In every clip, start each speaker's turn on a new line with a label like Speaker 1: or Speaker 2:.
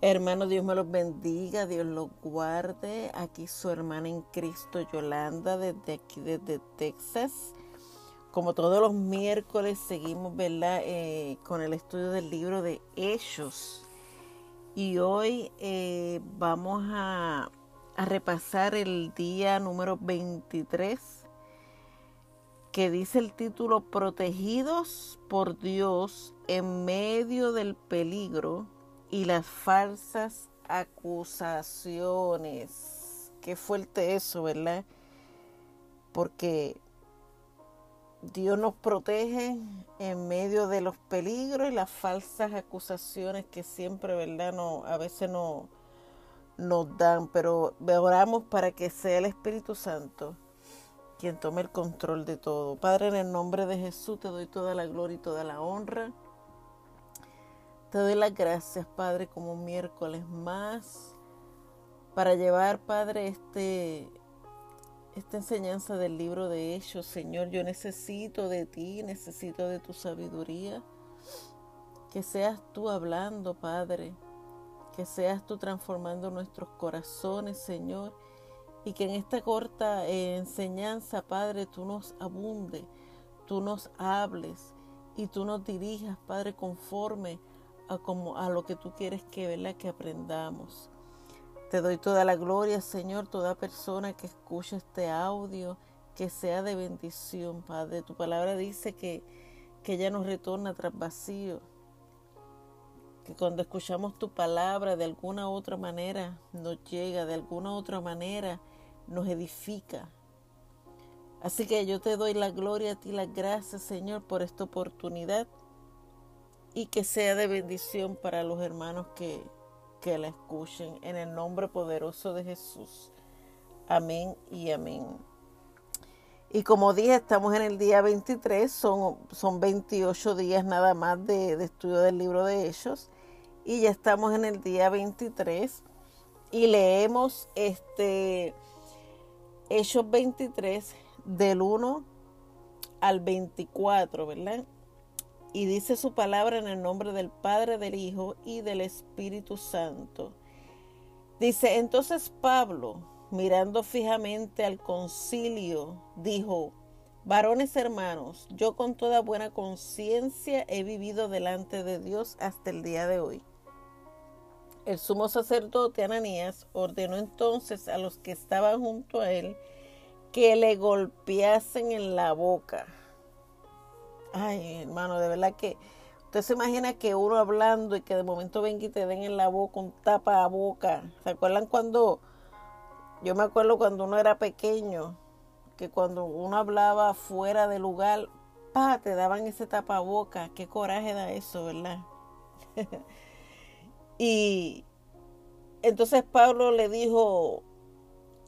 Speaker 1: Hermano, Dios me los bendiga, Dios los guarde. Aquí su hermana en Cristo, Yolanda, desde aquí, desde Texas. Como todos los miércoles, seguimos ¿verdad? Eh, con el estudio del libro de Hechos. Y hoy eh, vamos a, a repasar el día número 23, que dice el título Protegidos por Dios en medio del peligro y las falsas acusaciones. Qué fuerte eso, ¿verdad? Porque Dios nos protege en medio de los peligros y las falsas acusaciones que siempre, ¿verdad? No, a veces no nos dan, pero oramos para que sea el Espíritu Santo quien tome el control de todo. Padre, en el nombre de Jesús te doy toda la gloria y toda la honra. Te doy las gracias, Padre, como miércoles más, para llevar, Padre, este, esta enseñanza del libro de Hechos. Señor, yo necesito de ti, necesito de tu sabiduría. Que seas tú hablando, Padre. Que seas tú transformando nuestros corazones, Señor. Y que en esta corta eh, enseñanza, Padre, tú nos abunde, tú nos hables y tú nos dirijas, Padre, conforme a, como, a lo que tú quieres que, ¿verdad? que aprendamos. Te doy toda la gloria, Señor, toda persona que escuche este audio, que sea de bendición, Padre. Tu palabra dice que, que ella nos retorna tras vacío. Que cuando escuchamos tu palabra de alguna otra manera nos llega, de alguna otra manera nos edifica. Así que yo te doy la gloria a ti, las gracias, Señor, por esta oportunidad y que sea de bendición para los hermanos que, que la escuchen. En el nombre poderoso de Jesús. Amén y amén. Y como dije, estamos en el día 23, son, son 28 días nada más de, estudio del libro de Hechos. Y ya estamos en el día 23 y leemos este Hechos 23 del 1 al 24, ¿verdad? Y dice su palabra en el nombre del Padre, del Hijo y del Espíritu Santo. Dice, entonces Pablo, mirando fijamente al concilio, dijo, varones hermanos, yo con toda buena conciencia he vivido delante de Dios hasta el día de hoy. El sumo sacerdote Ananías ordenó entonces a los que estaban junto a él que le golpeasen en la boca Ay, hermano, de verdad que usted se imagina que uno hablando y que de momento venga y te den en la boca un tapa a boca. ¿Se acuerdan cuando, yo me acuerdo cuando uno era pequeño, que cuando uno hablaba fuera de lugar, pa, te daban ese tapa a boca. Qué coraje da eso, ¿verdad? y entonces Pablo le dijo,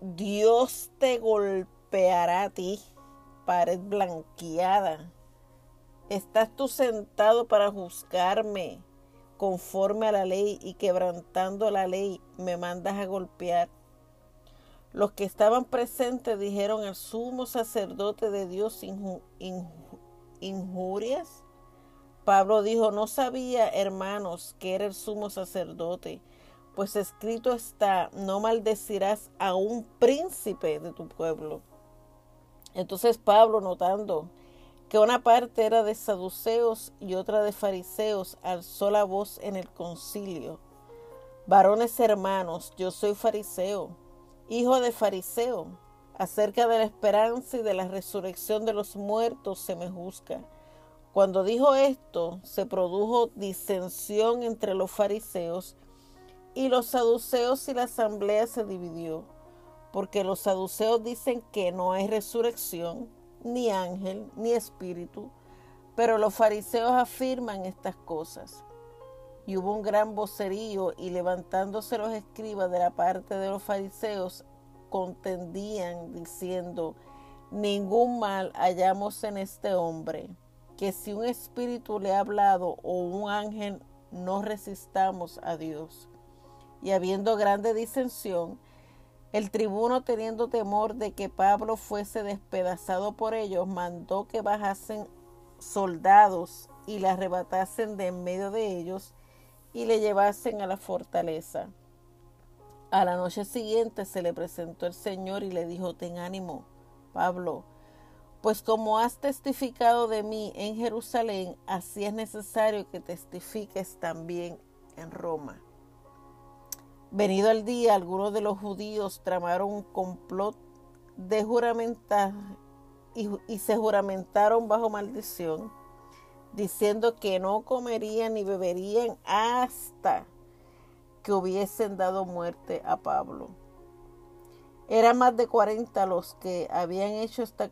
Speaker 1: Dios te golpeará a ti, pared blanqueada ¿Estás tú sentado para juzgarme conforme a la ley y quebrantando la ley me mandas a golpear? Los que estaban presentes dijeron al sumo sacerdote de Dios injurias. Pablo dijo, no sabía, hermanos, que era el sumo sacerdote, pues escrito está, no maldecirás a un príncipe de tu pueblo. Entonces Pablo, notando que una parte era de saduceos y otra de fariseos, alzó la voz en el concilio. Varones hermanos, yo soy fariseo, hijo de fariseo. Acerca de la esperanza y de la resurrección de los muertos se me juzga. Cuando dijo esto, se produjo disensión entre los fariseos y los saduceos y la asamblea se dividió, porque los saduceos dicen que no hay resurrección ni ángel, ni espíritu, pero los fariseos afirman estas cosas. Y hubo un gran vocerío y levantándose los escribas de la parte de los fariseos, contendían diciendo, ningún mal hallamos en este hombre, que si un espíritu le ha hablado o un ángel, no resistamos a Dios. Y habiendo grande disensión, el tribuno, teniendo temor de que Pablo fuese despedazado por ellos, mandó que bajasen soldados y le arrebatasen de en medio de ellos y le llevasen a la fortaleza. A la noche siguiente se le presentó el Señor y le dijo, ten ánimo, Pablo, pues como has testificado de mí en Jerusalén, así es necesario que testifiques también en Roma. Venido el día, algunos de los judíos tramaron un complot de juramentar y, y se juramentaron bajo maldición diciendo que no comerían ni beberían hasta que hubiesen dado muerte a Pablo. Eran más de 40 los que habían hecho esta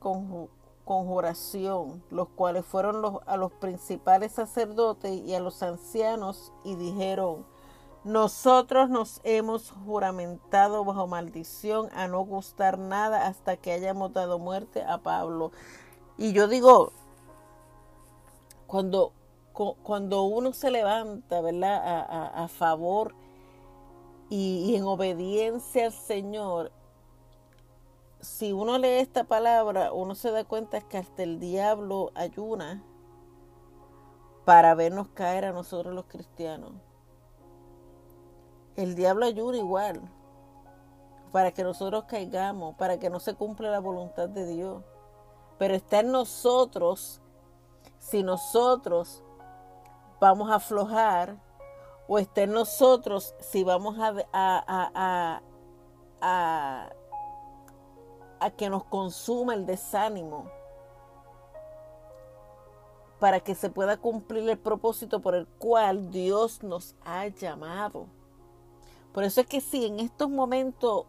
Speaker 1: conjuración, los cuales fueron a los principales sacerdotes y a los ancianos y dijeron, nosotros nos hemos juramentado bajo maldición a no gustar nada hasta que hayamos dado muerte a Pablo. Y yo digo, cuando, cuando uno se levanta, ¿verdad? A, favor y, y en obediencia al Señor, si uno lee esta palabra, uno se da cuenta que hasta el diablo ayuna para vernos caer a nosotros los cristianos. El diablo ayuna igual para que nosotros caigamos, para que no se cumpla la voluntad de Dios. Pero está en nosotros si nosotros vamos a aflojar o está en nosotros si vamos a, a, a, a, que nos consuma el desánimo para que se pueda cumplir el propósito por el cual Dios nos ha llamado. Por eso es que si en estos momentos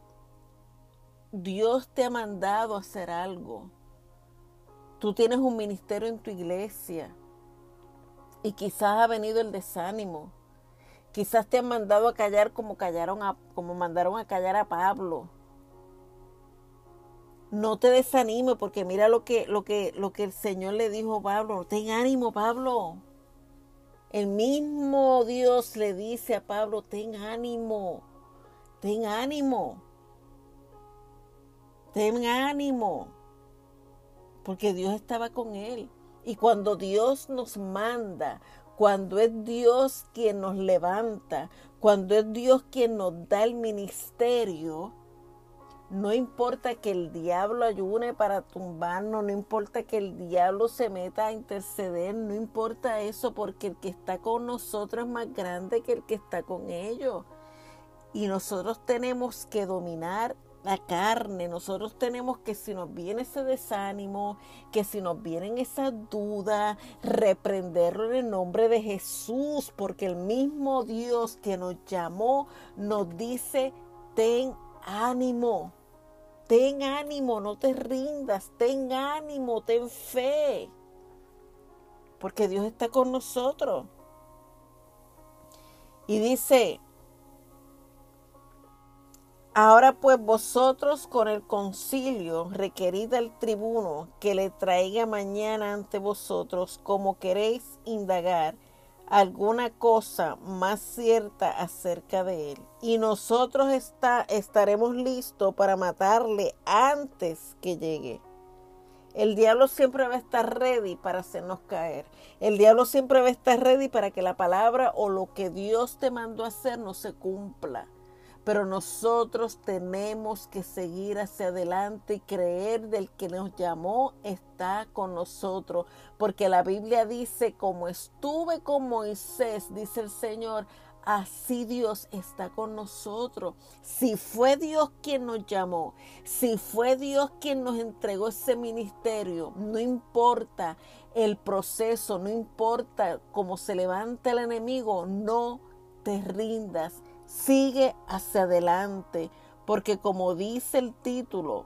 Speaker 1: Dios te ha mandado a hacer algo, Tú tienes un ministerio en tu iglesia y quizás ha venido el desánimo. Quizás te han mandado a callar como callaron a, como mandaron a callar a Pablo. No te desanime porque mira lo que, lo que, lo que el Señor le dijo a Pablo. Ten ánimo, Pablo. El mismo Dios le dice a Pablo, ten ánimo, ten ánimo, ten ánimo porque Dios estaba con él. Y cuando Dios nos manda, cuando es Dios quien nos levanta, cuando es Dios quien nos da el ministerio, no importa que el diablo ayune para tumbarnos, no importa que el diablo se meta a interceder, no importa eso, porque el que está con nosotros es más grande que el que está con ellos. Y nosotros tenemos que dominar la carne. Nosotros tenemos que si nos viene ese desánimo, que si nos vienen esas dudas, reprenderlo en el nombre de Jesús, porque el mismo Dios que nos llamó nos dice, ten ánimo, ten ánimo, no te rindas, ten ánimo, ten fe, porque Dios está con nosotros. Y dice, Ahora pues vosotros con el concilio requerid al tribuno que le traiga mañana ante vosotros como queréis indagar alguna cosa más cierta acerca de él. Y nosotros está, estaremos listos para matarle antes que llegue. El diablo siempre va a estar ready para hacernos caer. El diablo siempre va a estar ready para que la palabra o lo que Dios te mandó a hacer no se cumpla. Pero nosotros tenemos que seguir hacia adelante y creer del que nos llamó está con nosotros. Porque la Biblia dice, como estuve con Moisés, dice el Señor, así Dios está con nosotros. Si fue Dios quien nos llamó, si fue Dios quien nos entregó ese ministerio, no importa el proceso, no importa cómo se levanta el enemigo, no te rindas Sigue hacia adelante, porque como dice el título,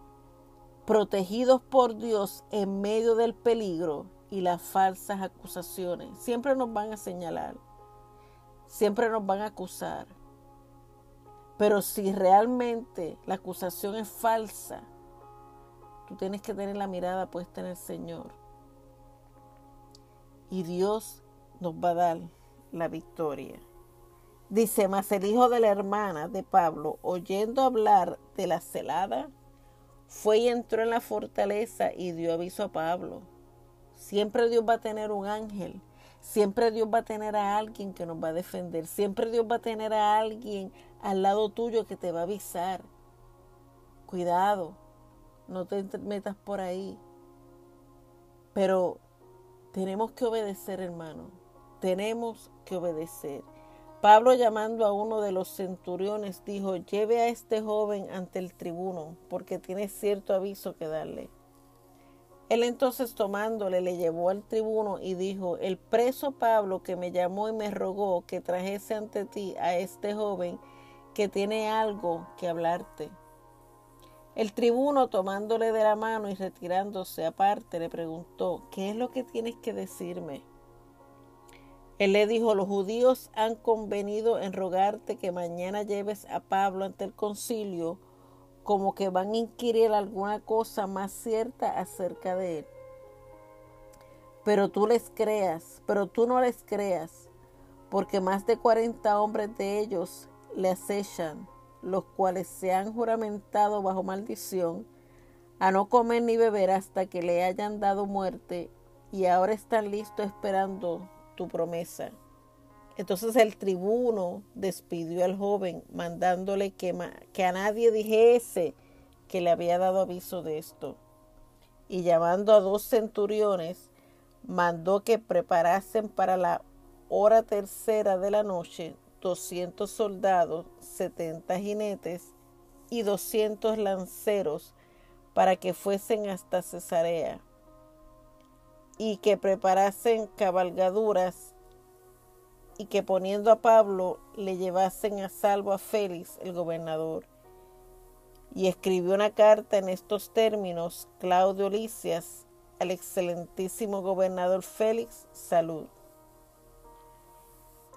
Speaker 1: protegidos por Dios en medio del peligro y las falsas acusaciones. Siempre nos van a señalar, siempre nos van a acusar. Pero si realmente la acusación es falsa, tú tienes que tener la mirada puesta en el Señor. Y Dios nos va a dar la victoria. Dice, mas el hijo de la hermana de Pablo, oyendo hablar de la celada, fue y entró en la fortaleza y dio aviso a Pablo. Siempre Dios va a tener un ángel. Siempre Dios va a tener a alguien que nos va a defender. Siempre Dios va a tener a alguien al lado tuyo que te va a avisar. Cuidado, no te metas por ahí. Pero tenemos que obedecer, hermano. Tenemos que obedecer. Pablo llamando a uno de los centuriones dijo, lleve a este joven ante el tribuno, porque tiene cierto aviso que darle. Él entonces tomándole le llevó al tribuno y dijo, el preso Pablo que me llamó y me rogó que trajese ante ti a este joven que tiene algo que hablarte. El tribuno tomándole de la mano y retirándose aparte le preguntó, ¿qué es lo que tienes que decirme? Él le dijo, los judíos han convenido en rogarte que mañana lleves a Pablo ante el concilio, como que van a inquirir alguna cosa más cierta acerca de él. Pero tú les creas, pero tú no les creas, porque más de cuarenta hombres de ellos le acechan, los cuales se han juramentado bajo maldición a no comer ni beber hasta que le hayan dado muerte, y ahora están listos esperando tu promesa. Entonces el tribuno despidió al joven, mandándole que, que a nadie dijese que le había dado aviso de esto. Y llamando a dos centuriones, mandó que preparasen para la hora tercera de la noche doscientos soldados, setenta jinetes y doscientos lanceros para que fuesen hasta Cesarea y que preparasen cabalgaduras y que poniendo a Pablo le llevasen a salvo a Félix, el gobernador. Y escribió una carta en estos términos Claudio Licias al excelentísimo gobernador Félix, salud.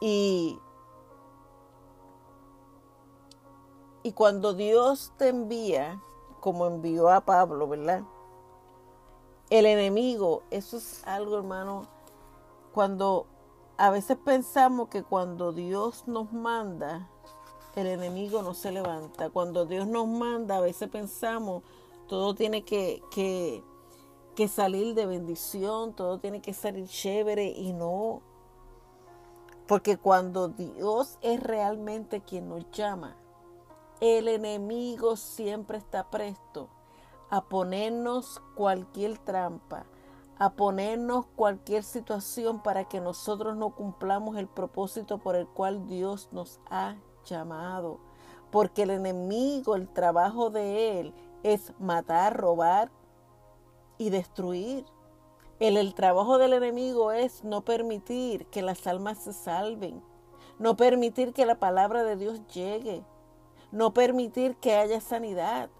Speaker 1: Y, y cuando Dios te envía, como envió a Pablo, ¿verdad? El enemigo, eso es algo, hermano, cuando a veces pensamos que cuando Dios nos manda, el enemigo no se levanta. Cuando Dios nos manda, a veces pensamos, todo tiene que, que, que salir de bendición, todo tiene que salir chévere y no. Porque cuando Dios es realmente quien nos llama, el enemigo siempre está presto a ponernos cualquier trampa, a ponernos cualquier situación para que nosotros no cumplamos el propósito por el cual Dios nos ha llamado. Porque el enemigo, el trabajo de él es matar, robar y destruir. El, el trabajo del enemigo es no permitir que las almas se salven, no permitir que la palabra de Dios llegue, no permitir que haya sanidad,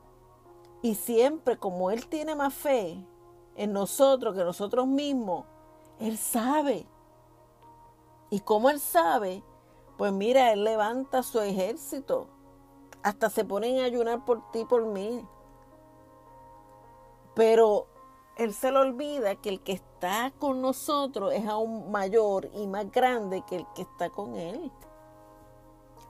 Speaker 1: y siempre como Él tiene más fe en nosotros que nosotros mismos, Él sabe. Y como Él sabe, pues mira, Él levanta su ejército. Hasta se ponen a ayunar por ti, por mí. Pero Él se le olvida que el que está con nosotros es aún mayor y más grande que el que está con Él.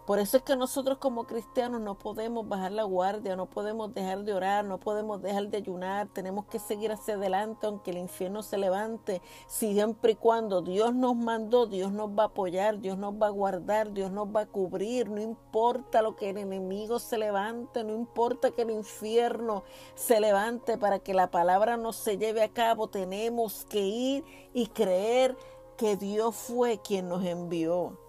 Speaker 1: Por eso es que nosotros como cristianos no podemos bajar la guardia, no podemos dejar de orar, no podemos dejar de ayunar, tenemos que seguir hacia adelante aunque el infierno se levante, siempre y cuando Dios nos mandó, Dios nos va a apoyar, Dios nos va a guardar, Dios nos va a cubrir, no importa lo que el enemigo se levante, no importa que el infierno se levante para que la palabra no se lleve a cabo, tenemos que ir y creer que Dios fue quien nos envió.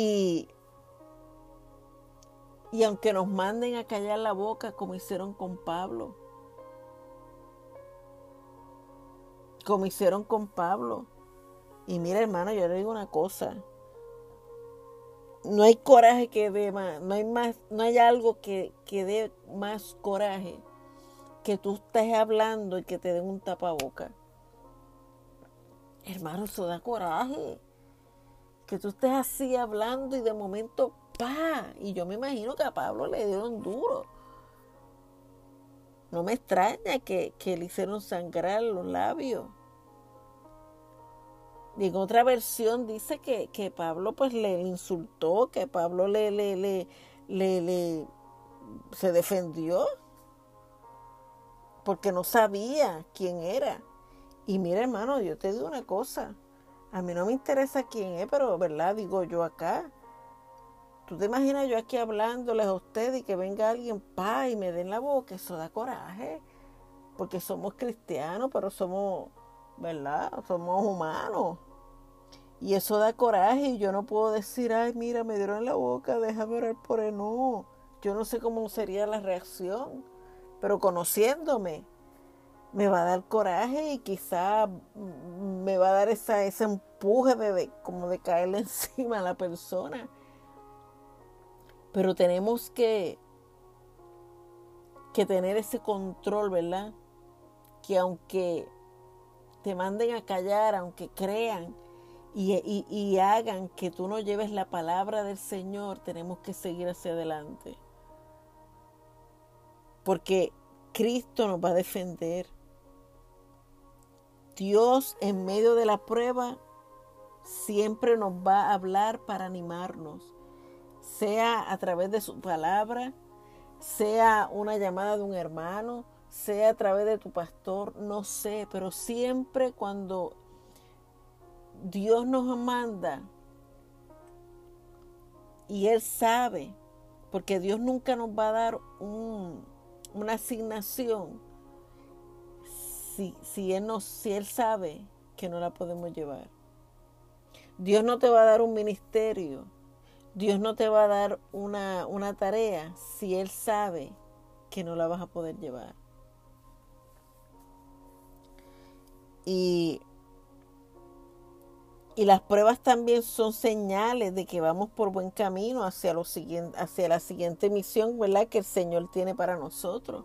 Speaker 1: Y, y aunque nos manden a callar la boca como hicieron con Pablo, como hicieron con Pablo. Y mira hermano, yo le digo una cosa. No hay coraje que dé más, no hay más, no hay algo que, que dé más coraje que tú estés hablando y que te den un tapaboca. Hermano, eso da coraje que tú estés así hablando y de momento, pa, y yo me imagino que a Pablo le dieron duro. No me extraña que, le hicieron sangrar los labios. Y en otra versión dice que, Pablo pues le insultó, que Pablo le, le, le, le se defendió porque no sabía quién era. Y mira, hermano, yo te digo una cosa. A mí no me interesa quién es, pero, ¿verdad? Digo yo acá. ¿Tú te imaginas yo aquí hablándoles a ustedes y que venga alguien, pa, y me den la boca? Eso da coraje. Porque somos cristianos, pero somos, ¿verdad? Somos humanos. Y eso da coraje y yo no puedo decir, ay, mira, me dieron la boca, déjame orar por él. No, yo no sé cómo sería la reacción, pero conociéndome, me va a dar coraje y quizá me va a dar esa, ese empuje de, como de caerle encima a la persona. Pero tenemos que, que tener ese control, ¿verdad? Que aunque te manden a callar, aunque crean y, y, y hagan que tú no lleves la palabra del Señor, tenemos que seguir hacia adelante. Porque Cristo nos va a defender. Dios en medio de la prueba siempre nos va a hablar para animarnos, sea a través de su palabra, sea una llamada de un hermano, sea a través de tu pastor, no sé, pero siempre cuando Dios nos manda y Él sabe, porque Dios nunca nos va a dar un, una asignación si, él si Él sabe que no la podemos llevar. Dios no te va a dar un ministerio, Dios no te va a dar una, una tarea si Él sabe que no la vas a poder llevar. Y, y las pruebas también son señales de que vamos por buen camino hacia, lo siguiente, hacia la siguiente misión ¿verdad? que el Señor tiene para nosotros.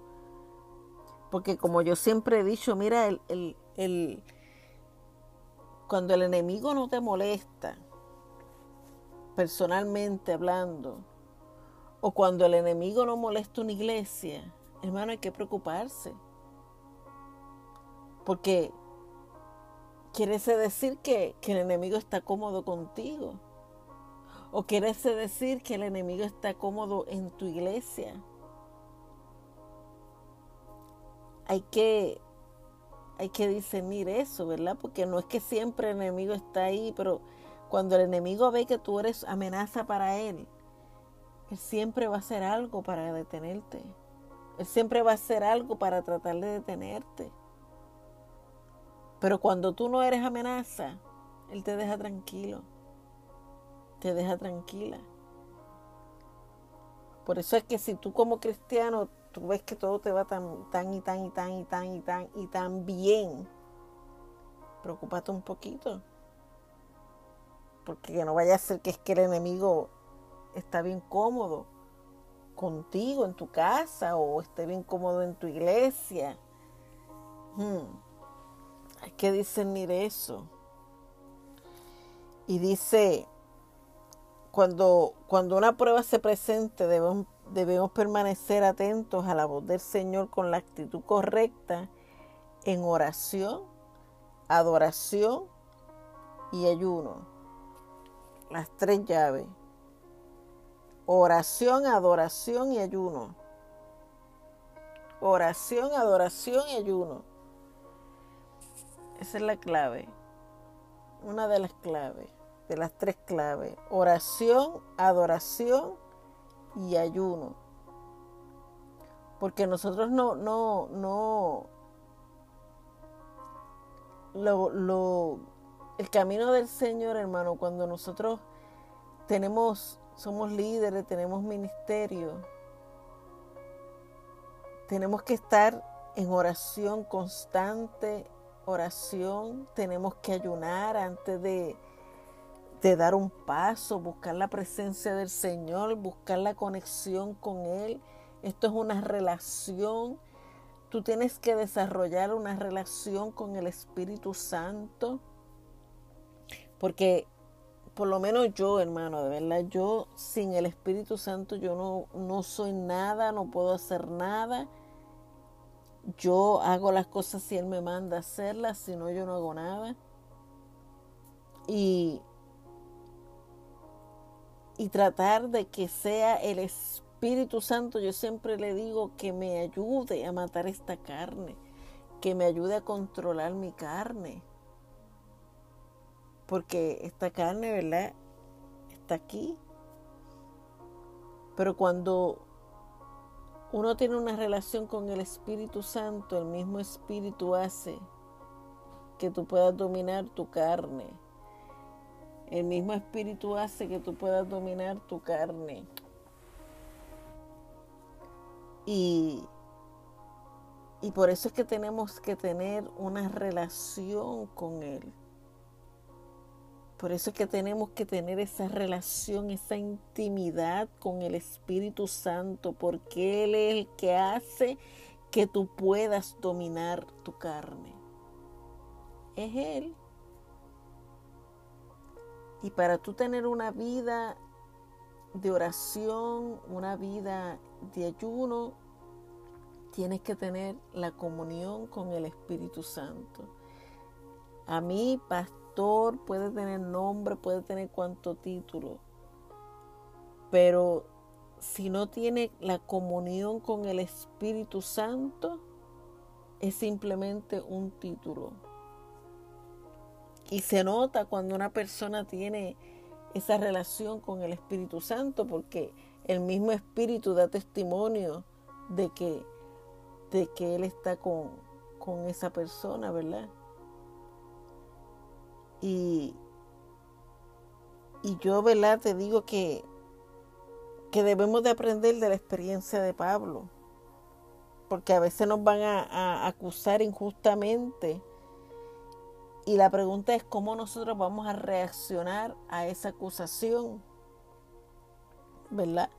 Speaker 1: Porque como yo siempre he dicho, mira, el, el, cuando el enemigo no te molesta, personalmente hablando, o cuando el enemigo no molesta una iglesia, hermano, hay que preocuparse. Porque quiere decir que, que, el enemigo está cómodo contigo. O quiere decir que el enemigo está cómodo en tu iglesia hay que, hay que discernir eso, ¿verdad? Porque no es que siempre el enemigo está ahí, pero cuando el enemigo ve que tú eres amenaza para él, él siempre va a hacer algo para detenerte. Él siempre va a hacer algo para tratar de detenerte. Pero cuando tú no eres amenaza, Él te deja tranquilo. Te deja tranquila. Por eso es que si tú como cristiano tú ves que todo te va tan, tan y tan y tan y tan y tan y tan bien, preocúpate un poquito. Porque no vaya a ser que es que el enemigo está bien cómodo contigo en tu casa o esté bien cómodo en tu iglesia. Hmm. Hay que discernir eso. Y dice, cuando, cuando una prueba se presente, debemos debemos permanecer atentos a la voz del Señor con la actitud correcta en oración, adoración y ayuno. Las tres llaves. Oración, adoración y ayuno. Oración, adoración y ayuno. Esa es la clave. Una de las claves, de las tres claves. Oración, adoración y ayuno. Porque nosotros no, no, no, lo, lo, el camino del Señor, hermano, cuando nosotros tenemos, somos líderes, tenemos ministerio, tenemos que estar en oración constante, oración, tenemos que ayunar antes de, de dar un paso, buscar la presencia del Señor, buscar la conexión con Él. Esto es una relación. Tú tienes que desarrollar una relación con el Espíritu Santo. Porque por lo menos yo, hermano, de verdad, yo sin el Espíritu Santo yo no, no soy nada, no puedo hacer nada. Yo hago las cosas si Él me manda a hacerlas, si no, yo no hago nada. Y y tratar de que sea el Espíritu Santo, yo siempre le digo que me ayude a matar esta carne, que me ayude a controlar mi carne. Porque esta carne, ¿verdad? Está aquí. Pero cuando uno tiene una relación con el Espíritu Santo, el mismo Espíritu hace que tú puedas dominar tu carne. El mismo Espíritu hace que tú puedas dominar tu carne. Y, y por eso es que tenemos que tener una relación con Él. Por eso es que tenemos que tener esa relación, esa intimidad con el Espíritu Santo, porque Él es el que hace que tú puedas dominar tu carne. Es Él. Y para tú tener una vida de oración, una vida de ayuno, tienes que tener la comunión con el Espíritu Santo. A mí, pastor, puede tener nombre, puede tener cuanto título, pero si no tiene la comunión con el Espíritu Santo, es simplemente un título. Y se nota cuando una persona tiene esa relación con el Espíritu Santo, porque el mismo Espíritu da testimonio de que, de que Él está con, con esa persona, ¿verdad? Y, y yo, ¿verdad? Te digo que, que debemos de aprender de la experiencia de Pablo, porque a veces nos van a, a acusar injustamente y la pregunta es cómo nosotros vamos a reaccionar a esa acusación, ¿verdad?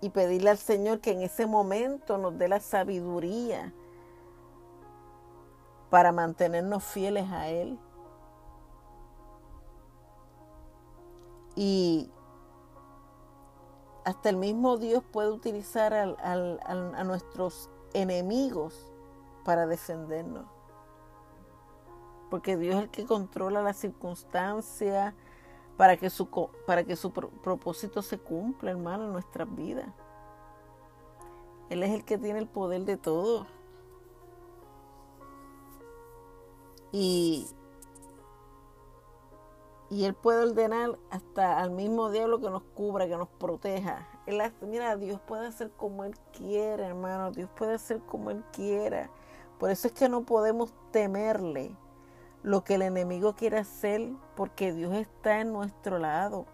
Speaker 1: Y pedirle al Señor que en ese momento nos dé la sabiduría para mantenernos fieles a Él. Y hasta el mismo Dios puede utilizar a nuestros enemigos para defendernos porque Dios es el que controla las circunstancias para que su, para que su propósito se cumpla, hermano, en nuestras vidas. Él es el que tiene el poder de todo. Y, y Él puede ordenar hasta al mismo diablo que nos cubra, que nos proteja. Mira, Dios puede hacer como Él quiera, hermano. Dios puede hacer como Él quiera. Por eso es que no podemos temerle lo que el enemigo quiere hacer porque Dios está en nuestro lado.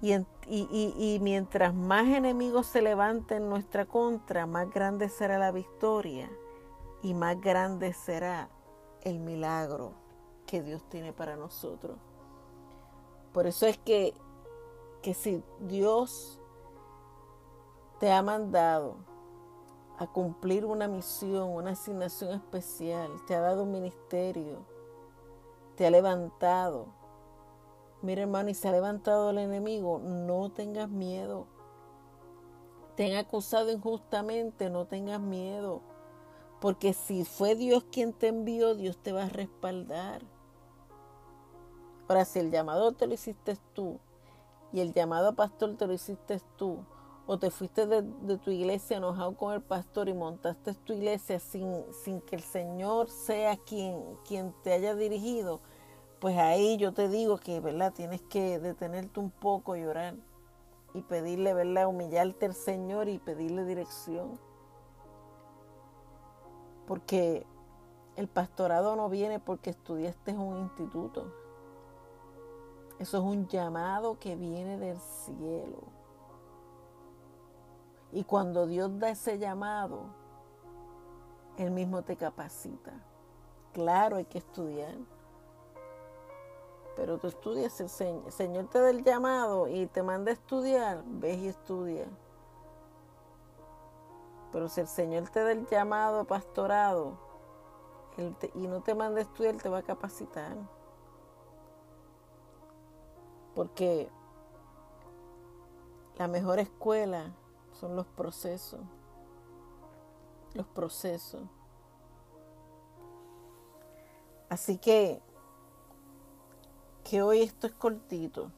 Speaker 1: Y, y, mientras más enemigos se levanten en nuestra contra, más grande será la victoria y más grande será el milagro que Dios tiene para nosotros. Por eso es que, que si Dios te ha mandado a cumplir una misión, una asignación especial, te ha dado un ministerio, te ha levantado. Mira hermano, y se ha levantado el enemigo, no tengas miedo. Te han acusado injustamente, no tengas miedo. Porque si fue Dios quien te envió, Dios te va a respaldar. Ahora, si el llamado te lo hiciste tú y el llamado pastor te lo hiciste tú, o te fuiste de, tu iglesia enojado con el pastor y montaste tu iglesia sin, sin que el Señor sea quien, quien te haya dirigido, pues ahí yo te digo que, ¿verdad? Tienes que detenerte un poco, llorar y pedirle, ¿verdad? Humillarte al Señor y pedirle dirección. Porque el pastorado no viene porque estudiaste en un instituto. Eso es un llamado que viene del cielo. Y cuando Dios da ese llamado, Él mismo te capacita. Claro, hay que estudiar. Pero tú estudias, el Señor, el Señor te da el llamado y te manda a estudiar, ves y estudia. Pero si el Señor te da el llamado pastorado y no te manda a estudiar, te va a capacitar. Porque la mejor escuela son los procesos. Los procesos. Así que, que hoy esto es cortito.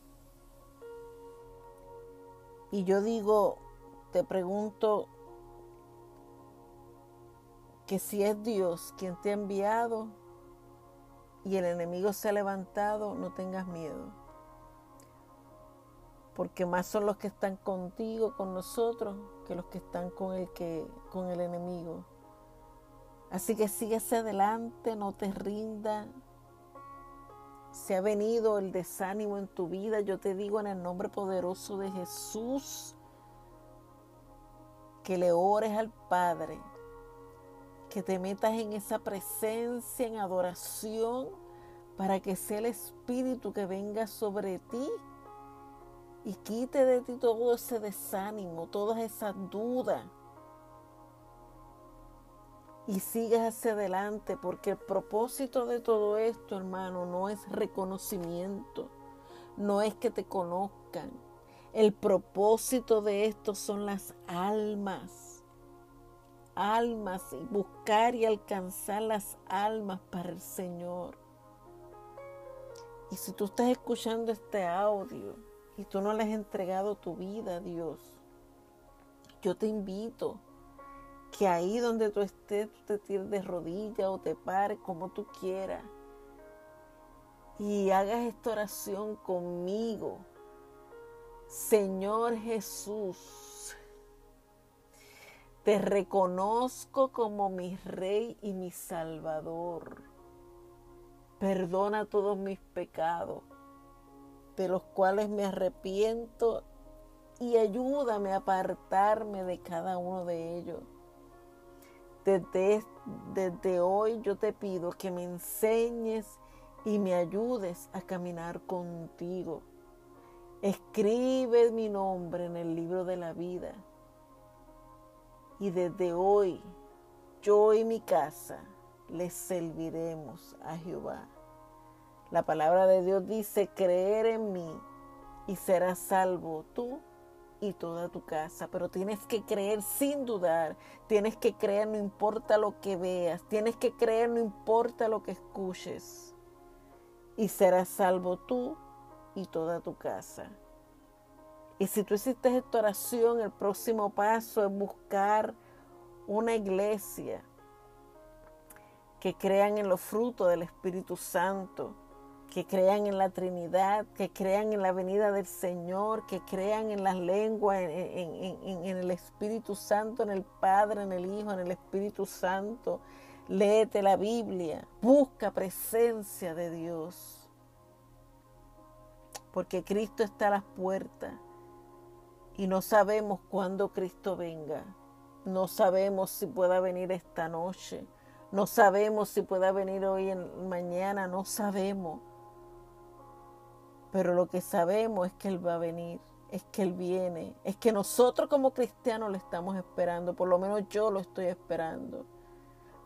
Speaker 1: Y yo digo, te pregunto, que si es Dios quien te ha enviado y el enemigo se ha levantado, no tengas miedo. Porque más son los que están contigo, con nosotros, que los que están con el, que, con el enemigo. Así que síguese adelante, no te rinda. Si ha venido el desánimo en tu vida, yo te digo en el nombre poderoso de Jesús, que le ores al Padre, que te metas en esa presencia, en adoración, para que sea el Espíritu que venga sobre ti y quite de ti todo ese desánimo, todas esas dudas. Y sigas hacia adelante, porque el propósito de todo esto, hermano, no es reconocimiento, no es que te conozcan. El propósito de esto son las almas, almas, y buscar y alcanzar las almas para el Señor. Y si tú estás escuchando este audio, y tú no le has entregado tu vida a Dios, yo te invito que ahí donde tú estés, tú te tires de rodillas o te pares como tú quieras y hagas esta oración conmigo. Señor Jesús, te reconozco como mi Rey y mi Salvador. Perdona todos mis pecados de los cuales me arrepiento y ayúdame a apartarme de cada uno de ellos. Desde, desde hoy yo te pido que me enseñes y me ayudes a caminar contigo. Escribe mi nombre en el libro de la vida. Y desde hoy yo y mi casa le serviremos a Jehová. La palabra de Dios dice, creer en mí y serás salvo tú y toda tu casa. Pero tienes que creer sin dudar. Tienes que creer no importa lo que veas. Tienes que creer no importa lo que escuches. Y serás salvo tú y toda tu casa. Y si tú hiciste esta oración, el próximo paso es buscar una iglesia que crean en los frutos del Espíritu Santo que crean en la Trinidad, que crean en la venida del Señor, que crean en las lenguas, en, el Espíritu Santo, en el Padre, en el Hijo, en el Espíritu Santo. Léete la Biblia, busca presencia de Dios, porque Cristo está a las puertas y no sabemos cuándo Cristo venga. No sabemos si pueda venir esta noche. No sabemos si pueda venir hoy en mañana, no sabemos. Pero lo que sabemos es que Él va a venir, es que Él viene, es que nosotros como cristianos lo estamos esperando, por lo menos yo lo estoy esperando.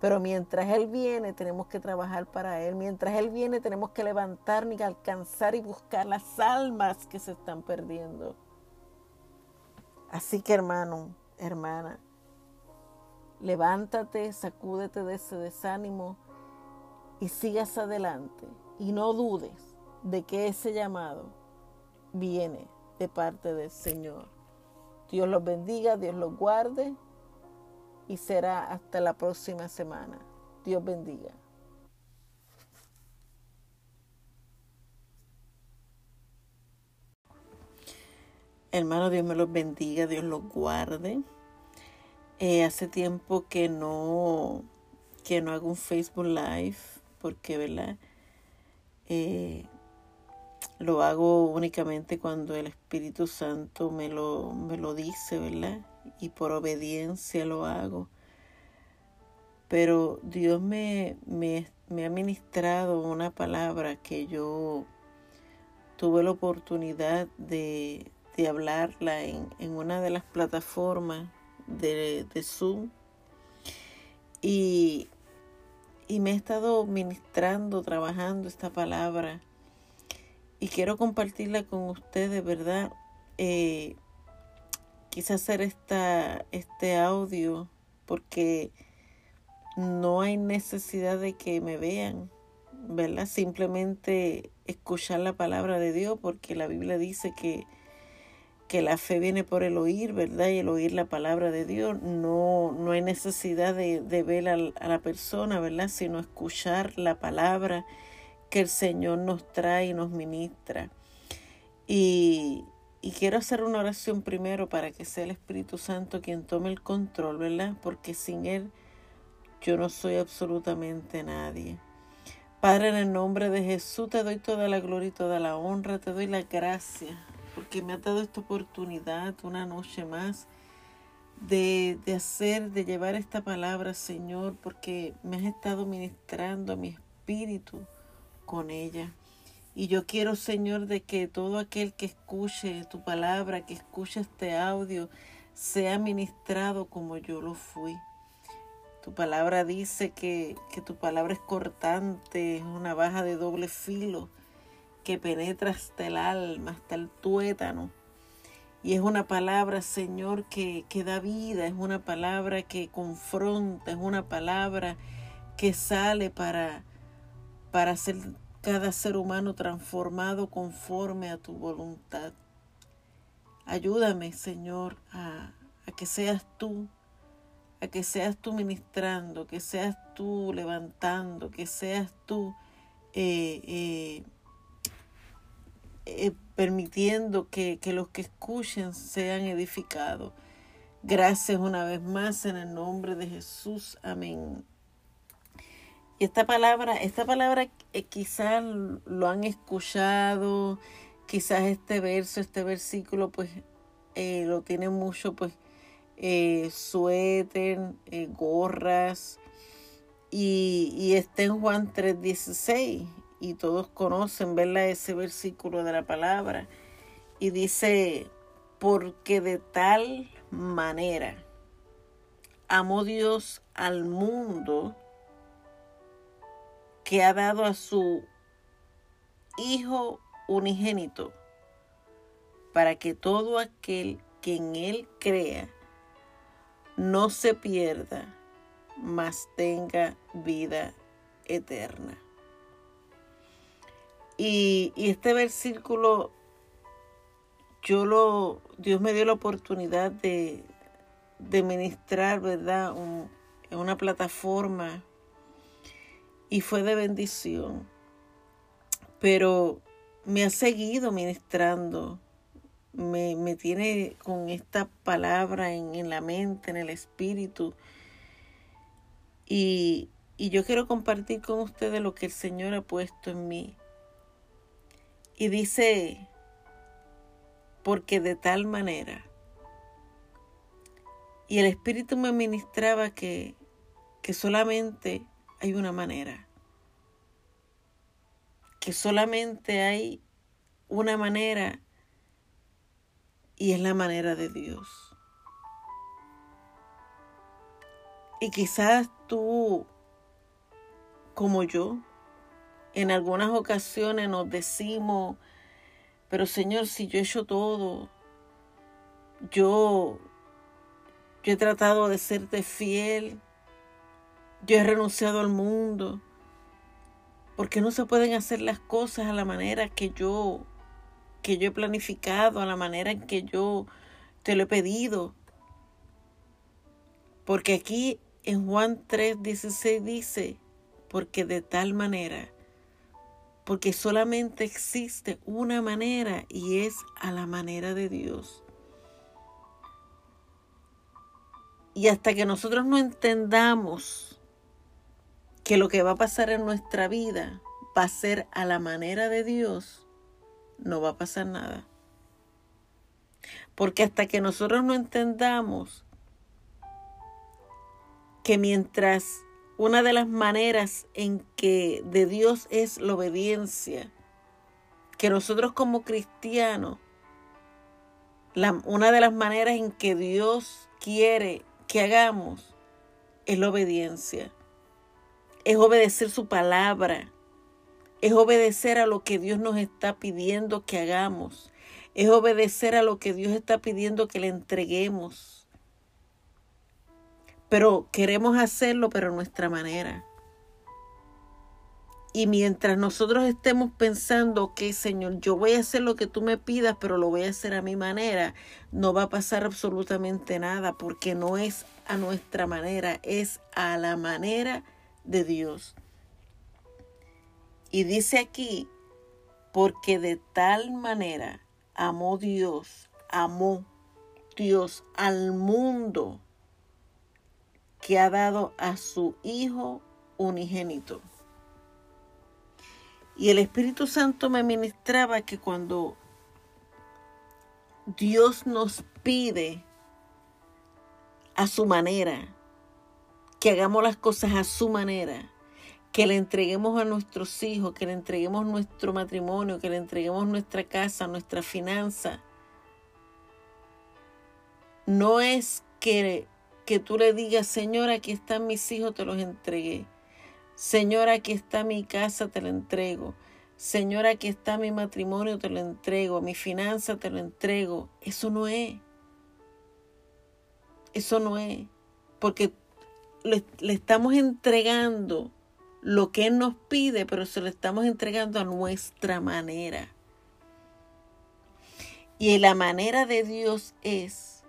Speaker 1: Pero mientras Él viene tenemos que trabajar para Él, mientras Él viene tenemos que levantarnos y alcanzar y buscar las almas que se están perdiendo. Así que hermano, hermana, levántate, sacúdete de ese desánimo y sigas adelante y no dudes de que ese llamado viene de parte del Señor. Dios los bendiga, Dios los guarde y será hasta la próxima semana. Dios bendiga. Hermano, Dios me los bendiga, Dios los guarde. Eh, hace tiempo que no, que no hago un Facebook Live, porque, ¿verdad? Eh, lo hago únicamente cuando el Espíritu Santo me lo, me lo dice, ¿verdad? Y por obediencia lo hago. Pero Dios me, me, ha ministrado una palabra que yo tuve la oportunidad de, hablarla en, una de las plataformas de, de Zoom. Y, y me he estado ministrando, trabajando esta palabra y quiero compartirla con ustedes, ¿verdad? Eh, quise hacer esta, este audio porque no hay necesidad de que me vean, ¿verdad? Simplemente escuchar la palabra de Dios porque la Biblia dice que que la fe viene por el oír, ¿verdad? Y el oír la palabra de Dios. No, no hay necesidad de, de ver a, a, la persona, ¿verdad? Sino escuchar la palabra que el Señor nos trae y nos ministra. Y, y quiero hacer una oración primero para que sea el Espíritu Santo quien tome el control, ¿verdad? Porque sin Él yo no soy absolutamente nadie. Padre, en el nombre de Jesús te doy toda la gloria y toda la honra, te doy la gracia, porque me has dado esta oportunidad una noche más de, de hacer, de llevar esta palabra, Señor, porque me has estado ministrando a mi espíritu con ella. Y yo quiero, Señor, de que todo aquel que escuche tu palabra, que escuche este audio, sea ministrado como yo lo fui. Tu palabra dice que, que tu palabra es cortante, es una baja de doble filo que penetra hasta el alma, hasta el tuétano. Y es una palabra, Señor, que, que da vida, es una palabra que confronta, es una palabra que sale para, para hacer cada ser humano transformado conforme a tu voluntad. Ayúdame, Señor, a, que seas tú, a que seas tú ministrando, que seas tú levantando, que seas tú eh, eh, eh, permitiendo que los que escuchen sean edificados. Gracias una vez más en el nombre de Jesús. Amén. Y esta palabra, esta palabra eh, quizás lo han escuchado, quizás este verso, este versículo, pues eh, lo tienen mucho, pues, eh, suéter, gorras, y, y está en Juan 3:16, y todos conocen, ¿verdad? Ese versículo de la palabra, y dice, porque de tal manera amó Dios al mundo, que ha dado a su Hijo unigénito, para que todo aquel que en Él crea no se pierda, mas tenga vida eterna. Y, este versículo, yo lo, Dios me dio la oportunidad de, de ministrar, ¿verdad? En una plataforma y fue de bendición. Pero me ha seguido ministrando, me, me tiene con esta palabra en, en, la mente, en el espíritu. Y, y yo quiero compartir con ustedes lo que el Señor ha puesto en mí. Y dice, porque de tal manera. Y el Espíritu me ministraba que, que solamente hay una manera. Que solamente hay una manera y es la manera de Dios. Y quizás tú, como yo, en algunas ocasiones nos decimos, pero Señor, si yo he hecho todo, yo, yo he tratado de serte fiel, yo he renunciado al mundo. Porque no se pueden hacer las cosas a la manera que yo que yo he planificado, a la manera en que yo te lo he pedido. Porque aquí en Juan 3, 16 dice, porque de tal manera, porque solamente existe una manera y es a la manera de Dios. Y hasta que nosotros no entendamos que lo que va a pasar en nuestra vida va a ser a la manera de Dios, no va a pasar nada. Porque hasta que nosotros no entendamos que mientras una de las maneras en que de Dios es la obediencia, que nosotros como cristianos, una de las maneras en que Dios quiere que hagamos es la obediencia es obedecer su palabra, es obedecer a lo que Dios nos está pidiendo que hagamos, es obedecer a lo que Dios está pidiendo que le entreguemos. Pero queremos hacerlo, pero a nuestra manera. Y mientras nosotros estemos pensando, ok, Señor, yo voy a hacer lo que tú me pidas, pero lo voy a hacer a mi manera, no va a pasar absolutamente nada, porque no es a nuestra manera, es a la manera de Dios. Y dice aquí, porque de tal manera amó Dios, amó Dios al mundo que ha dado a su Hijo unigénito. Y el Espíritu Santo me ministraba que cuando Dios nos pide a su manera, que hagamos las cosas a su manera, que le entreguemos a nuestros hijos, que le entreguemos nuestro matrimonio, que le entreguemos nuestra casa, nuestra finanza. No es que, que tú le digas, Señor, aquí están mis hijos, te los entregué. Señor, aquí está mi casa, te la entrego. Señor, aquí está mi matrimonio, te lo entrego. Mi finanza, te lo entrego. Eso no es. Eso no es. Porque le, estamos entregando lo que Él nos pide, pero se lo estamos entregando a nuestra manera. Y la manera de Dios es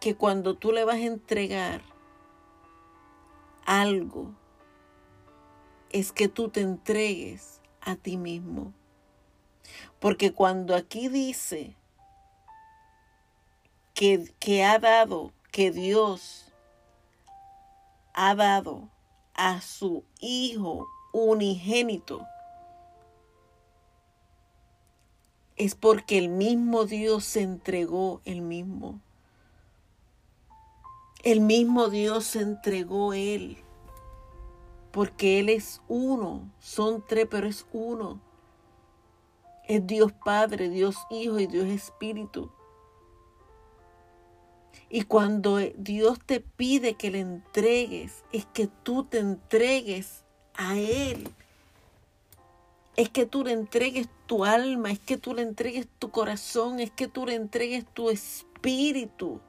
Speaker 1: que cuando tú le vas a entregar algo, es que tú te entregues a ti mismo. Porque cuando aquí dice que, que ha dado, que Dios ha dado a su Hijo unigénito, es porque el mismo Dios se entregó el mismo. El mismo Dios se entregó Él. Porque Él es uno. Son tres, pero es uno. Es Dios Padre, Dios Hijo y Dios Espíritu. Y cuando Dios te pide que le entregues, es que tú te entregues a Él. Es que tú le entregues tu alma, es que tú le entregues tu corazón, es que tú le entregues tu espíritu.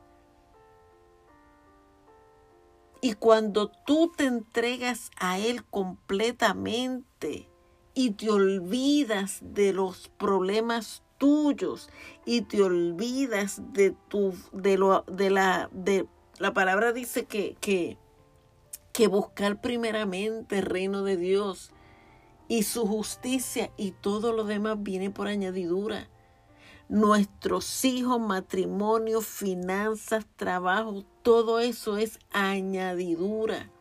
Speaker 1: Y cuando tú te entregas a Él completamente y te olvidas de los problemas tuyos y te olvidas de tu de lo de la de la palabra dice que que que buscar primeramente el reino de Dios y su justicia y todo lo demás viene por añadidura. Nuestros hijos, matrimonio, finanzas, trabajo, todo eso es añadidura.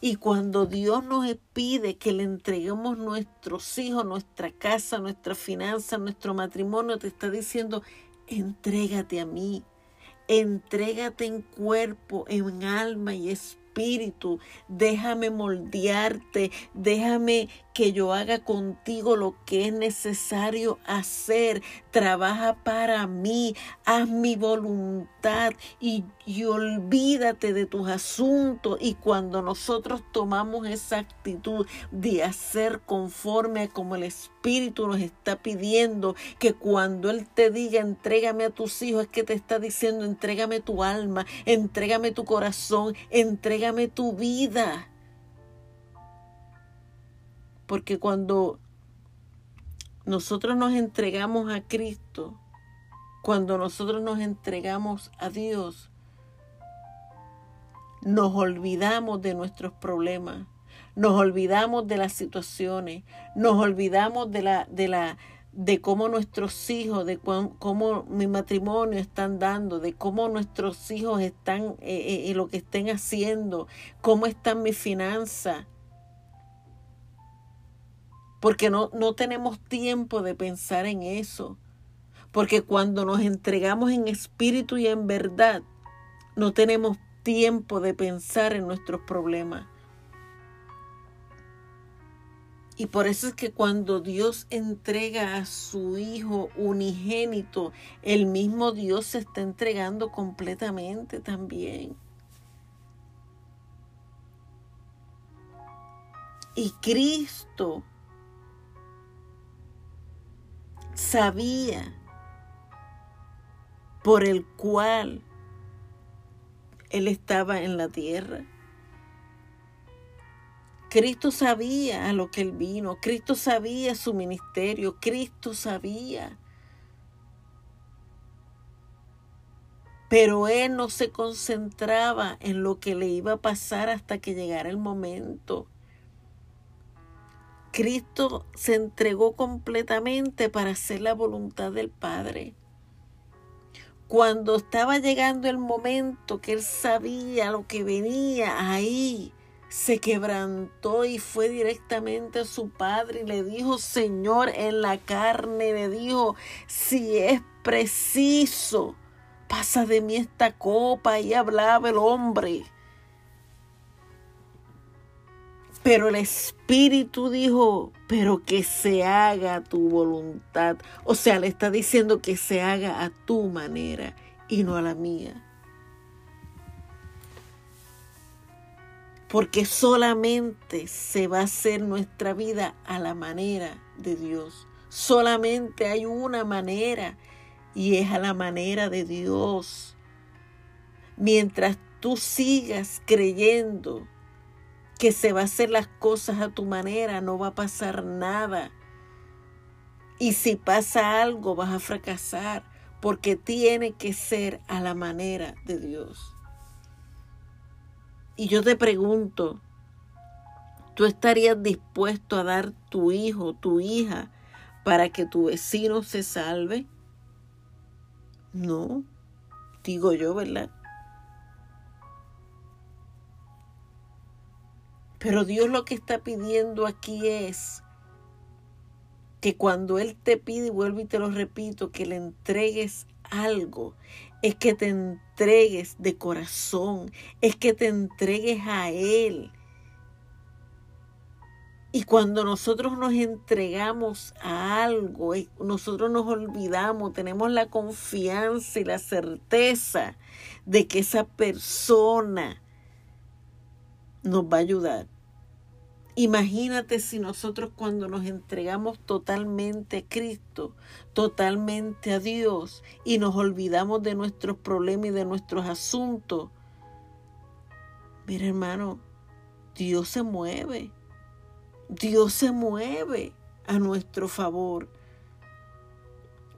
Speaker 1: Y cuando Dios nos pide que le entreguemos nuestros hijos, nuestra casa, nuestra finanza, nuestro matrimonio, te está diciendo, entrégate a mí, entrégate en cuerpo, en alma y espíritu espíritu, déjame moldearte, déjame que yo haga contigo lo que es necesario hacer. Trabaja para mí, haz mi voluntad y, olvídate de tus asuntos. Y cuando nosotros tomamos esa actitud de hacer conforme como el Espíritu nos está pidiendo, que cuando Él te diga entrégame a tus hijos, es que te está diciendo entrégame tu alma, entrégame tu corazón, entrégame tu vida. Porque cuando nosotros nos entregamos a Cristo, cuando nosotros nos entregamos a Dios, nos olvidamos de nuestros problemas, nos olvidamos de las situaciones, nos olvidamos de la, de la, de cómo nuestros hijos, de cómo mi matrimonio están dando, de cómo nuestros hijos están, eh, eh, lo que estén haciendo, cómo están mis finanzas porque no, no tenemos tiempo de pensar en eso. Porque cuando nos entregamos en espíritu y en verdad, no tenemos tiempo de pensar en nuestros problemas. Y por eso es que cuando Dios entrega a su Hijo unigénito, el mismo Dios se está entregando completamente también. Y Cristo sabía por el cual él estaba en la tierra. Cristo sabía a lo que él vino, Cristo sabía su ministerio, Cristo sabía. Pero él no se concentraba en lo que le iba a pasar hasta que llegara el momento. Cristo se entregó completamente para hacer la voluntad del Padre. Cuando estaba llegando el momento que él sabía lo que venía ahí, se quebrantó y fue directamente a su padre y le dijo, Señor, en la carne, le dijo, si es preciso, pasa de mí esta copa y hablaba el hombre. Pero el Espíritu dijo, pero que se haga tu voluntad. O sea, le está diciendo que se haga a tu manera y no a la mía. Porque solamente se va a hacer nuestra vida a la manera de Dios. Solamente hay una manera y es a la manera de Dios. Mientras tú sigas creyendo que se va a hacer las cosas a tu manera, no va a pasar nada. Y si pasa algo, vas a fracasar, porque tiene que ser a la manera de Dios. Y yo te pregunto, ¿tú estarías dispuesto a dar tu hijo, tu hija, para que tu vecino se salve? No, digo yo, ¿verdad? Pero Dios lo que está pidiendo aquí es que cuando Él te pide, y vuelvo y te lo repito, que le entregues algo, es que te entregues de corazón, es que te entregues a Él. Y cuando nosotros nos entregamos a algo, eh, nosotros nos olvidamos, tenemos la confianza y la certeza de que esa persona nos va a ayudar. Imagínate si nosotros cuando nos entregamos totalmente a Cristo, totalmente a Dios y nos olvidamos de nuestros problemas y de nuestros asuntos. Mira hermano, Dios se mueve. Dios se mueve a nuestro favor.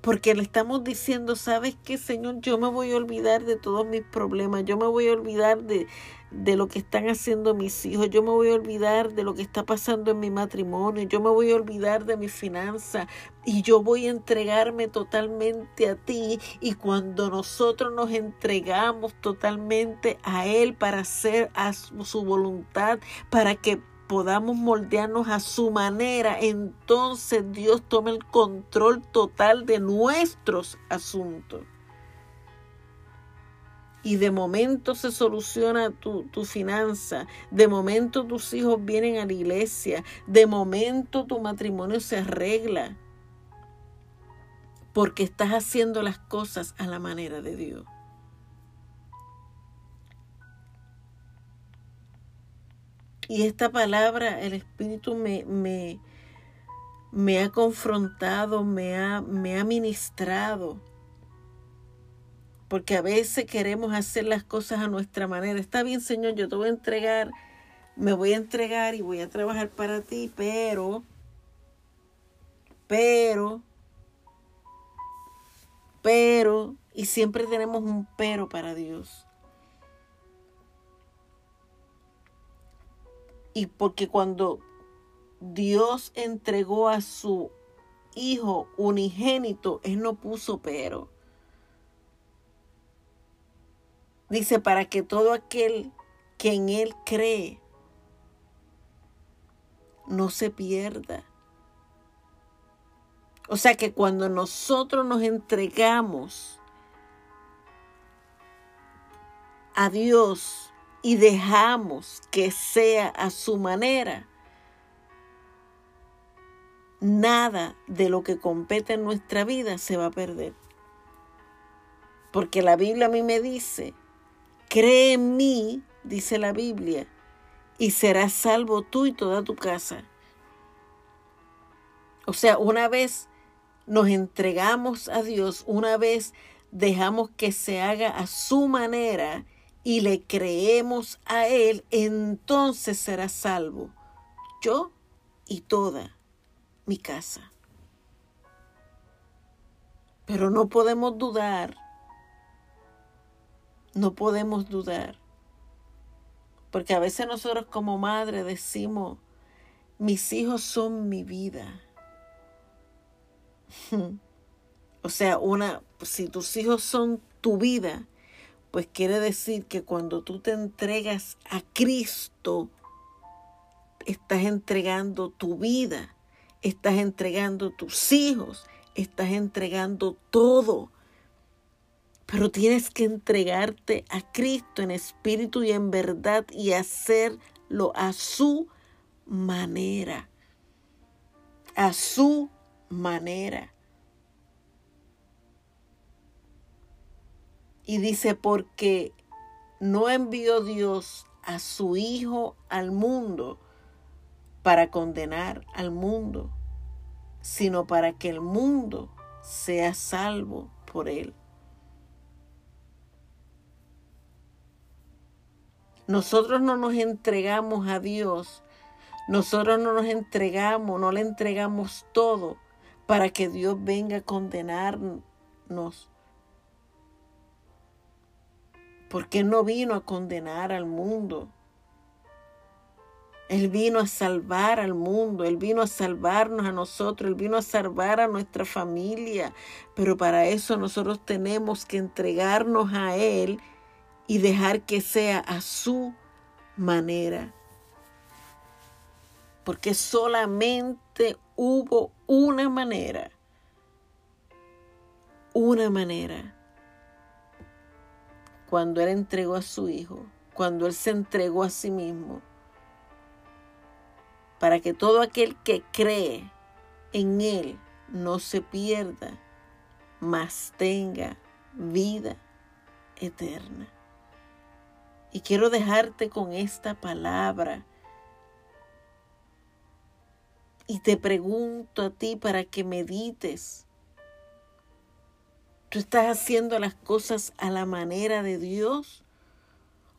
Speaker 1: Porque le estamos diciendo, ¿sabes qué, Señor? Yo me voy a olvidar de todos mis problemas. Yo me voy a olvidar de, de lo que están haciendo mis hijos. Yo me voy a olvidar de lo que está pasando en mi matrimonio. Yo me voy a olvidar de mi finanza. Y yo voy a entregarme totalmente a ti. Y cuando nosotros nos entregamos totalmente a Él para hacer a su voluntad, para que podamos moldearnos a su manera, entonces Dios toma el control total de nuestros asuntos. Y de momento se soluciona tu, tu finanza, de momento tus hijos vienen a la iglesia, de momento tu matrimonio se arregla, porque estás haciendo las cosas a la manera de Dios. Y esta palabra, el Espíritu me, me, me ha confrontado, me ha, me ha ministrado. Porque a veces queremos hacer las cosas a nuestra manera. Está bien, Señor, yo te voy a entregar, me voy a entregar y voy a trabajar para ti, pero, pero, pero, y siempre tenemos un pero para Dios. Y porque cuando Dios entregó a su Hijo unigénito, Él no puso pero. Dice, para que todo aquel que en Él cree no se pierda. O sea que cuando nosotros nos entregamos a Dios, y dejamos que sea a su manera, nada de lo que compete en nuestra vida se va a perder. Porque la Biblia a mí me dice, cree en mí, dice la Biblia, y serás salvo tú y toda tu casa. O sea, una vez nos entregamos a Dios, una vez dejamos que se haga a su manera y le creemos a Él, entonces será salvo yo y toda mi casa. Pero no podemos dudar, no podemos dudar, porque a veces nosotros como madre decimos, mis hijos son mi vida. o sea, una, si tus hijos son tu vida, pues quiere decir que cuando tú te entregas a Cristo, estás entregando tu vida, estás entregando tus hijos, estás entregando todo. Pero tienes que entregarte a Cristo en espíritu y en verdad y hacerlo a su manera. A su manera. Y dice, porque no envió Dios a su Hijo al mundo para condenar al mundo, sino para que el mundo sea salvo por él. Nosotros no nos entregamos a Dios, nosotros no nos entregamos, no le entregamos todo para que Dios venga a condenarnos. Porque no vino a condenar al mundo, él vino a salvar al mundo, Él vino a salvarnos a nosotros, Él vino a salvar a nuestra familia. Pero para eso nosotros tenemos que entregarnos a Él y dejar que sea a su manera. Porque solamente hubo una manera, una manera, cuando Él entregó a su Hijo, cuando Él se entregó a sí mismo para que todo aquel que cree en Él no se pierda, mas tenga vida eterna. Y quiero dejarte con esta palabra. Y te pregunto a ti para que medites. ¿Tú estás haciendo las cosas a la manera de Dios?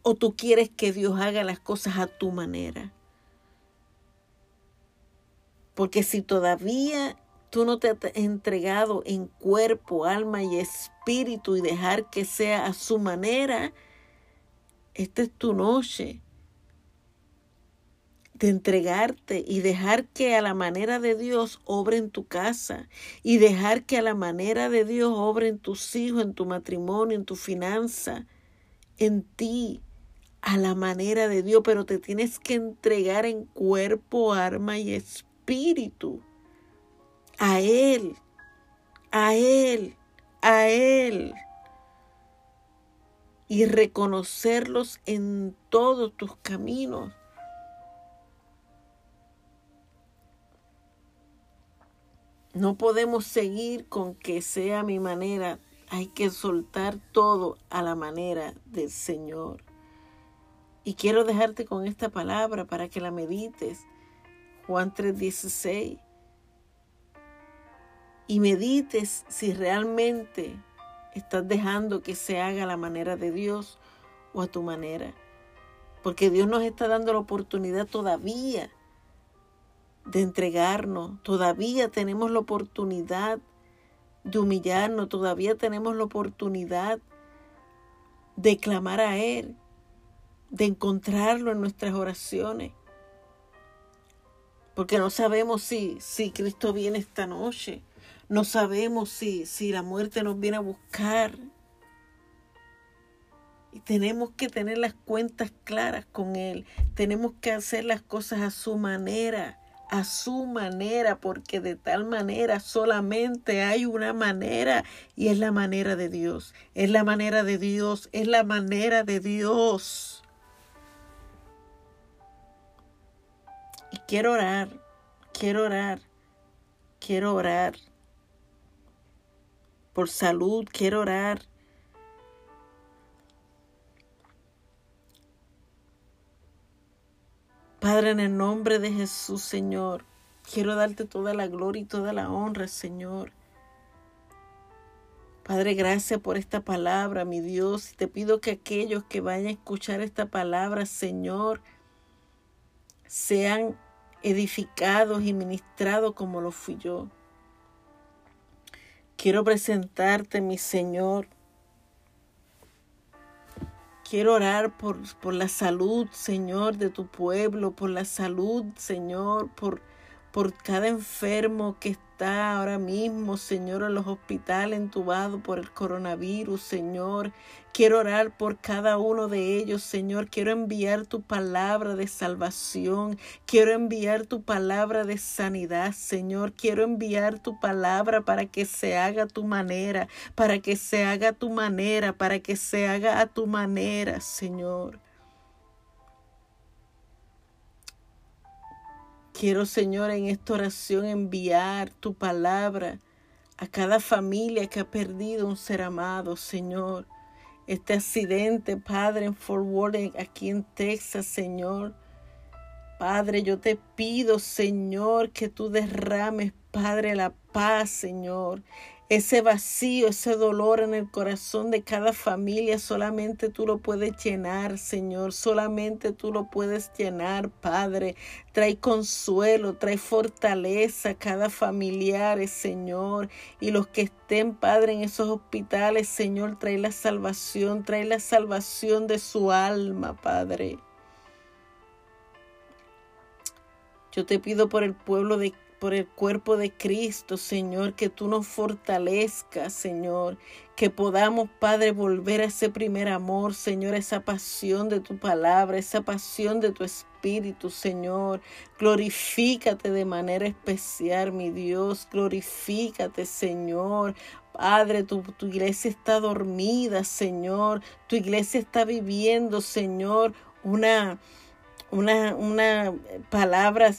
Speaker 1: ¿O tú quieres que Dios haga las cosas a tu manera? Porque si todavía tú no te has entregado en cuerpo, alma y espíritu y dejar que sea a su manera, esta es tu noche de entregarte y dejar que a la manera de Dios obre en tu casa y dejar que a la manera de Dios obre en tus hijos, en tu matrimonio, en tu finanza, en ti, a la manera de Dios, pero te tienes que entregar en cuerpo, alma y espíritu. A Él, a Él, a Él. Y reconocerlos en todos tus caminos. No podemos seguir con que sea mi manera. Hay que soltar todo a la manera del Señor. Y quiero dejarte con esta palabra para que la medites Juan 3:16. Y medites si realmente estás dejando que se haga a la manera de Dios o a tu manera. Porque Dios nos está dando la oportunidad todavía de entregarnos. Todavía tenemos la oportunidad de humillarnos. Todavía tenemos la oportunidad de clamar a Él, de encontrarlo en nuestras oraciones porque no sabemos si, si Cristo viene esta noche, no sabemos si, si la muerte nos viene a buscar. Y tenemos que tener las cuentas claras con Él, tenemos que hacer las cosas a su manera, a su manera, porque de tal manera solamente hay una manera y es la manera de Dios, es la manera de Dios, es la manera de Dios. Y quiero orar, quiero orar, quiero orar por salud, quiero orar. Padre, en el nombre de Jesús, Señor, quiero darte toda la gloria y toda la honra, Señor. Padre, gracias por esta palabra, mi Dios. Te pido que aquellos que vayan a escuchar esta palabra, Señor, sean edificados y ministrados como lo fui yo. Quiero presentarte, mi Señor. Quiero orar por, por, la salud, Señor, de tu pueblo, por la salud, Señor, por, por cada enfermo que está ahora mismo, Señor, en los hospitales entubado por el coronavirus, Señor. Quiero orar por cada uno de ellos, Señor. Quiero enviar tu palabra de salvación. Quiero enviar tu palabra de sanidad, Señor. Quiero enviar tu palabra para que se haga tu manera, para que se haga tu manera, para que se haga a tu manera, Señor. Quiero, Señor, en esta oración enviar tu palabra a cada familia que ha perdido un ser amado, Señor. Este accidente, Padre, en Fort Worth, aquí en Texas, Señor. Padre, yo te pido, Señor, que tú derrames, Padre, la paz, Señor, ese vacío, ese dolor en el corazón de cada familia, solamente tú lo puedes llenar, Señor. Solamente tú lo puedes llenar, Padre. Trae consuelo, trae fortaleza a cada familiar, Señor. Y los que estén, Padre, en esos hospitales, Señor, trae la salvación, trae la salvación de su alma, Padre. Yo te pido por el pueblo de por el cuerpo de Cristo, Señor, que tú nos fortalezcas, Señor, que podamos, Padre, volver a ese primer amor, Señor, esa pasión de tu palabra, esa pasión de tu Espíritu, Señor. Glorifícate de manera especial, mi Dios, glorifícate, Señor. Padre, tu, tu iglesia está dormida, Señor. Tu iglesia está viviendo, Señor, una una, una palabra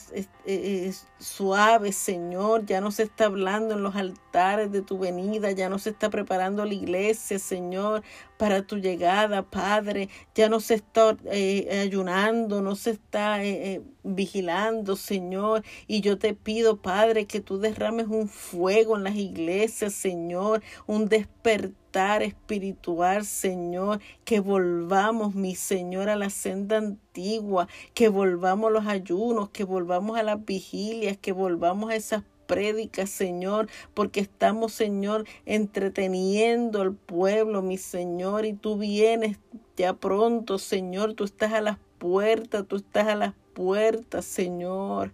Speaker 1: suave, Señor. Ya no se está hablando en los altares de tu venida, ya no se está preparando la iglesia, Señor, para tu llegada, Padre. Ya no se está eh, ayunando, no se está eh, eh, vigilando, Señor. Y yo te pido, Padre, que tú derrames un fuego en las iglesias, Señor, un despertar espiritual, Señor, que volvamos, mi Señor, a la senda antigua, que volvamos a los ayunos, que volvamos a las vigilias, que volvamos a esas prédicas, Señor, porque estamos, Señor, entreteniendo al pueblo, mi Señor, y tú vienes ya pronto, Señor, tú estás a las puertas, tú estás a las puertas, Señor.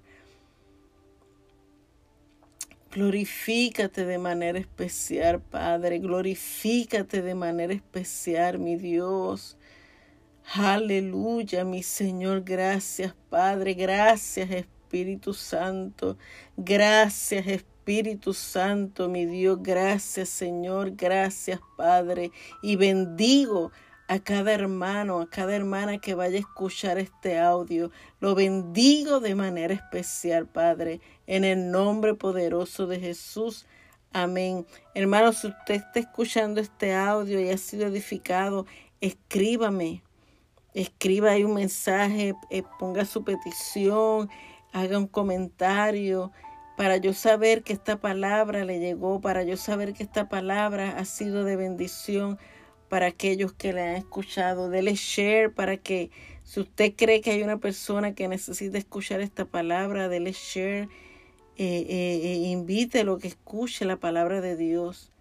Speaker 1: Glorifícate de manera especial, Padre. Glorifícate de manera especial, mi Dios. Aleluya, mi Señor. Gracias, Padre. Gracias, Espíritu Santo. Gracias, Espíritu Santo, mi Dios. Gracias, Señor. Gracias, Padre. Y bendigo a cada hermano, a cada hermana que vaya a escuchar este audio. Lo bendigo de manera especial, Padre, en el nombre poderoso de Jesús. Amén. Hermano, si usted está escuchando este audio y ha sido edificado, escríbame. Escriba ahí un mensaje, eh, ponga su petición, haga un comentario para yo saber que esta palabra le llegó, para yo saber que esta palabra ha sido de bendición para aquellos que le han escuchado. Dele share para que si usted cree que hay una persona que necesita escuchar esta palabra, dele share. Eh, eh, eh invítelo que escuche la palabra de Dios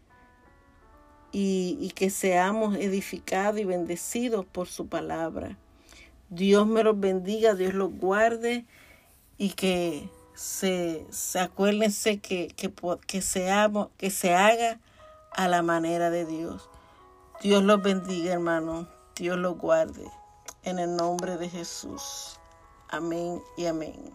Speaker 1: y, que seamos edificados y bendecidos por su palabra. Dios me los bendiga, Dios los guarde y que se, se acuérdense que, que, que, que se haga a la manera de Dios. Dios los bendiga, hermano. Dios los guarde. En el nombre de Jesús. Amén y amén.